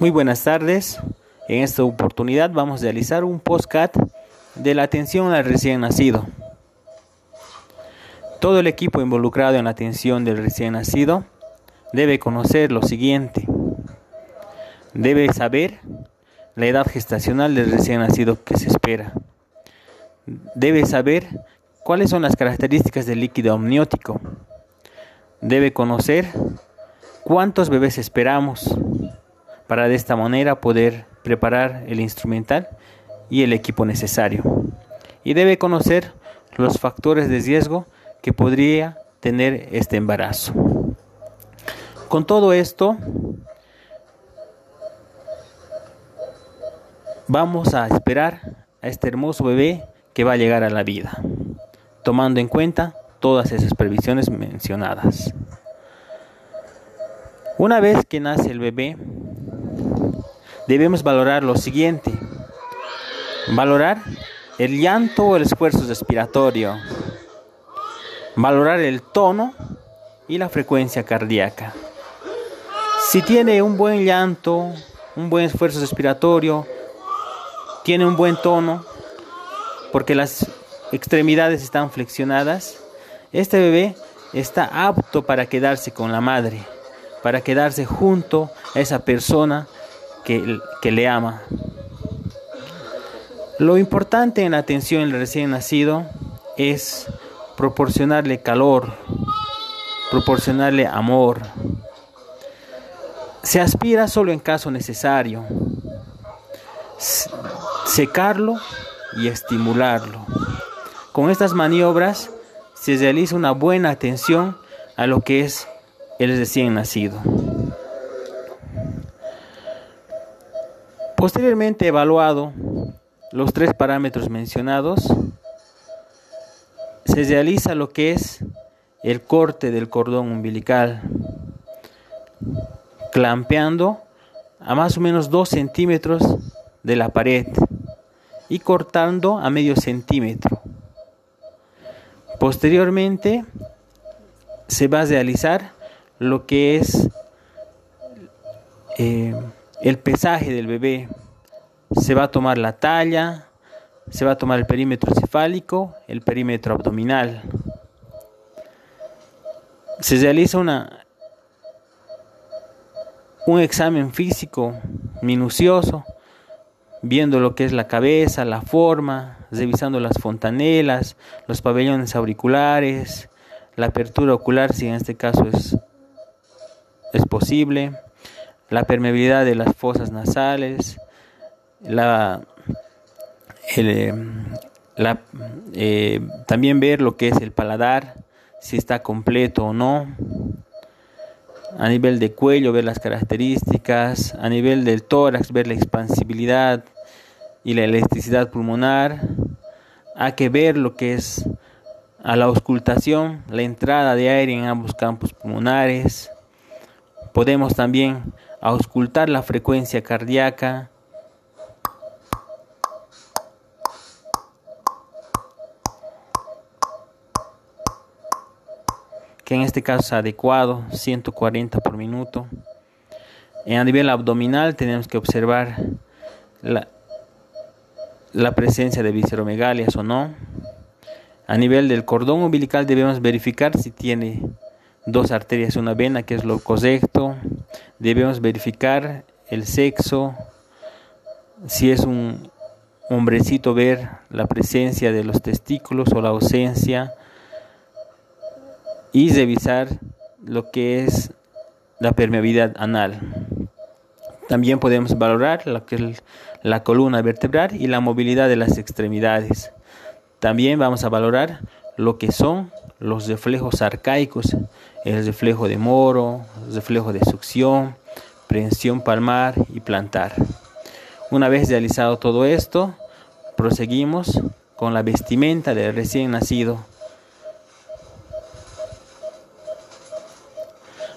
Muy buenas tardes. En esta oportunidad vamos a realizar un postcat de la atención al recién nacido. Todo el equipo involucrado en la atención del recién nacido debe conocer lo siguiente. Debe saber la edad gestacional del recién nacido que se espera. Debe saber cuáles son las características del líquido amniótico. Debe conocer cuántos bebés esperamos para de esta manera poder preparar el instrumental y el equipo necesario. Y debe conocer los factores de riesgo que podría tener este embarazo. Con todo esto, vamos a esperar a este hermoso bebé que va a llegar a la vida, tomando en cuenta todas esas previsiones mencionadas. Una vez que nace el bebé, debemos valorar lo siguiente. Valorar el llanto o el esfuerzo respiratorio. Valorar el tono y la frecuencia cardíaca. Si tiene un buen llanto, un buen esfuerzo respiratorio, tiene un buen tono, porque las extremidades están flexionadas, este bebé está apto para quedarse con la madre, para quedarse junto a esa persona que, le ama. Lo importante en la atención del recién nacido es proporcionarle calor, proporcionarle amor. Se aspira solo en caso necesario. Secarlo y estimularlo. Con estas maniobras se realiza una buena atención a lo que es el recién nacido. Posteriormente evaluado los tres parámetros mencionados, se realiza lo que es el corte del cordón umbilical, clampeando a más o menos 2 centímetros de la pared y cortando a medio centímetro. Posteriormente se va a realizar lo que es eh, el pesaje del bebé. Se va a tomar la talla, se va a tomar el perímetro cefálico, el perímetro abdominal. Se realiza una, un examen físico minucioso, viendo lo que es la cabeza, la forma, revisando las fontanelas, los pabellones auriculares, la apertura ocular si en este caso es, es posible la permeabilidad de las fosas nasales, la, eh, eh, también ver lo que es el paladar, si está completo o no. A nivel de cuello, ver las características. A nivel del tórax, ver la expansibilidad y la elasticidad pulmonar. Hay que ver lo que es a la auscultación, la entrada de aire en ambos campos pulmonares. Podemos también auscultar la frecuencia cardíaca, que en este caso es adecuado, 140 por minuto. En a nivel abdominal tenemos que observar la, la presencia de visceromegalias o no. A nivel del cordón umbilical debemos verificar si tiene dos arterias y una vena, que es lo correcto. Debemos verificar el sexo, si es un hombrecito, ver la presencia de los testículos o la ausencia y revisar lo que es la permeabilidad anal. También podemos valorar lo que es la columna vertebral y la movilidad de las extremidades. También vamos a valorar lo que son los reflejos arcaicos, el reflejo de moro, el reflejo de succión, prensión palmar y plantar. Una vez realizado todo esto, proseguimos con la vestimenta del recién nacido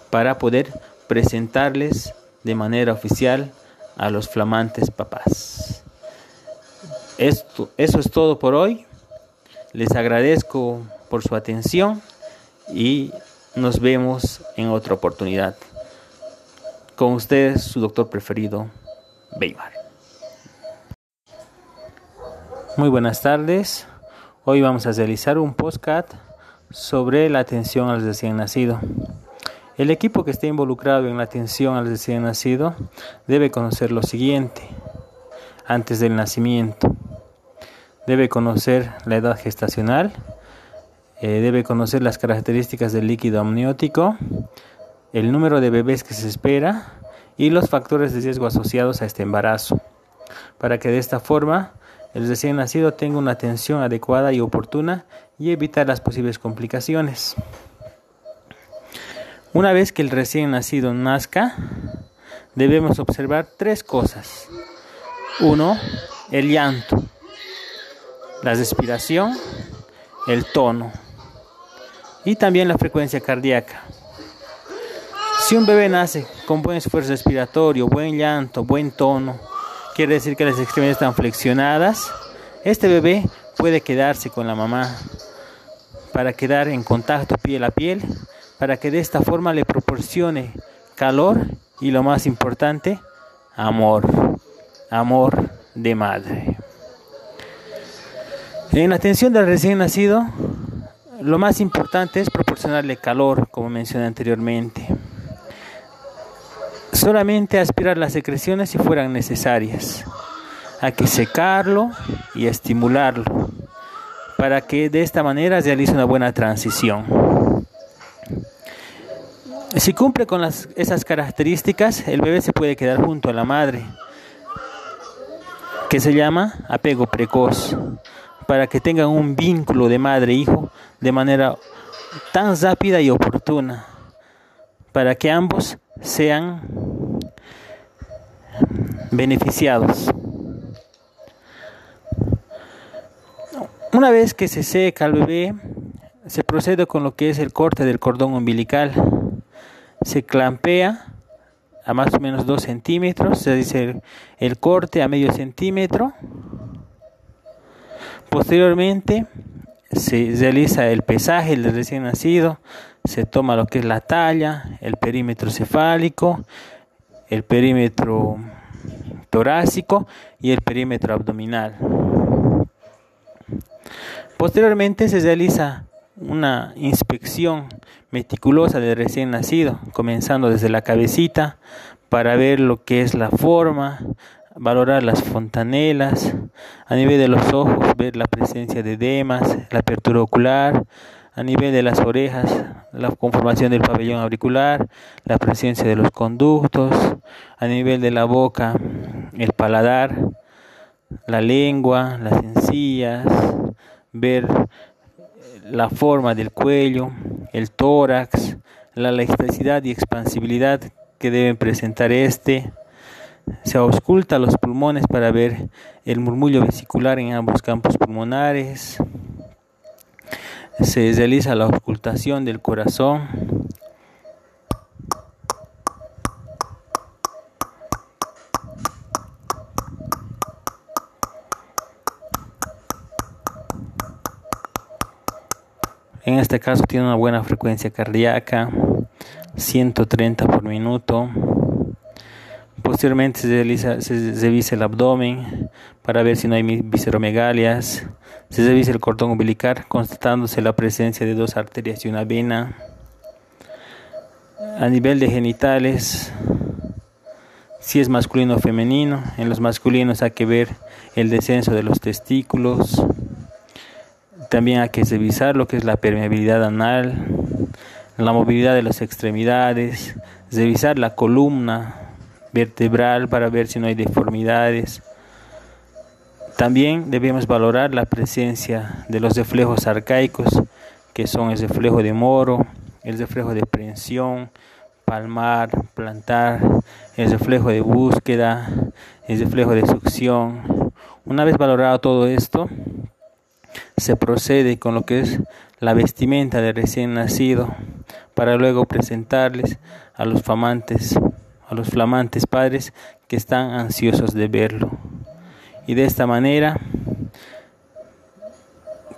para poder presentarles de manera oficial a los flamantes papás. Esto, eso es todo por hoy. Les agradezco por su atención y nos vemos en otra oportunidad. Con ustedes, su doctor preferido, Weimar. Muy buenas tardes. Hoy vamos a realizar un postcat sobre la atención al recién nacido. El equipo que esté involucrado en la atención al recién nacido debe conocer lo siguiente antes del nacimiento. Debe conocer la edad gestacional, eh, debe conocer las características del líquido amniótico, el número de bebés que se espera y los factores de riesgo asociados a este embarazo, para que de esta forma el recién nacido tenga una atención adecuada y oportuna y evitar las posibles complicaciones. Una vez que el recién nacido nazca, debemos observar tres cosas. Uno, el llanto, la respiración, el tono y también la frecuencia cardíaca. Si un bebé nace con buen esfuerzo respiratorio, buen llanto, buen tono, quiere decir que las extremidades están flexionadas, este bebé puede quedarse con la mamá para quedar en contacto piel a piel, para que de esta forma le proporcione calor y lo más importante, amor, amor de madre. En la atención del recién nacido, lo más importante es proporcionarle calor, como mencioné anteriormente solamente aspirar las secreciones si fueran necesarias. Hay que secarlo y estimularlo para que de esta manera realice una buena transición. Si cumple con esas características, el bebé se puede quedar junto a la madre, que se llama apego precoz, para que tengan un vínculo de madre-hijo de manera tan rápida y oportuna, para que ambos sean beneficiados. Una vez que se seca el bebé, se procede con lo que es el corte del cordón umbilical. Se clampea a más o menos 2 centímetros, se dice el corte a medio centímetro. Posteriormente se realiza el pesaje del recién nacido, se toma lo que es la talla, el perímetro cefálico, el perímetro torácico y el perímetro abdominal. Posteriormente se realiza una inspección meticulosa del recién nacido, comenzando desde la cabecita para ver lo que es la forma, valorar las fontanelas, a nivel de los ojos ver la presencia de edemas, la apertura ocular, a nivel de las orejas, la conformación del pabellón auricular, la presencia de los conductos, a nivel de la boca, el paladar, la lengua, las encías, ver la forma del cuello, el tórax, la elasticidad y expansibilidad que deben presentar este. Se ausculta los pulmones para ver el murmullo vesicular en ambos campos pulmonares se realiza la ocultación del corazón. En este caso tiene una buena frecuencia cardíaca, 130 por minuto. Posteriormente se, revisa el abdomen para ver si no hay visceromegalias. Se revisa el cordón umbilical constatándose la presencia de dos arterias y una vena. A nivel de genitales, si es masculino o femenino. En los masculinos hay que ver el descenso de los testículos. También hay que revisar lo que es la permeabilidad anal, la movilidad de las extremidades, revisar la columna vertebral para ver si no hay deformidades también debemos valorar la presencia de los reflejos arcaicos, que son el reflejo de moro, el reflejo de prensión, palmar, plantar, el reflejo de búsqueda, el reflejo de succión. Una vez valorado todo esto, se procede con lo que es la vestimenta del recién nacido para luego presentarles a los flamantes, los flamantes padres que están ansiosos de verlo y de esta manera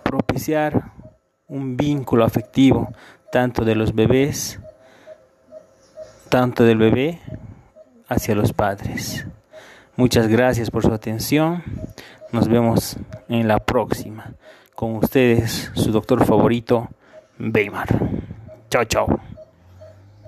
propiciar un vínculo afectivo tanto de los bebés, tanto del bebé hacia los padres. Muchas gracias por su atención. Nos vemos en la próxima. Con ustedes, su doctor favorito, Weimar. Chao, chao.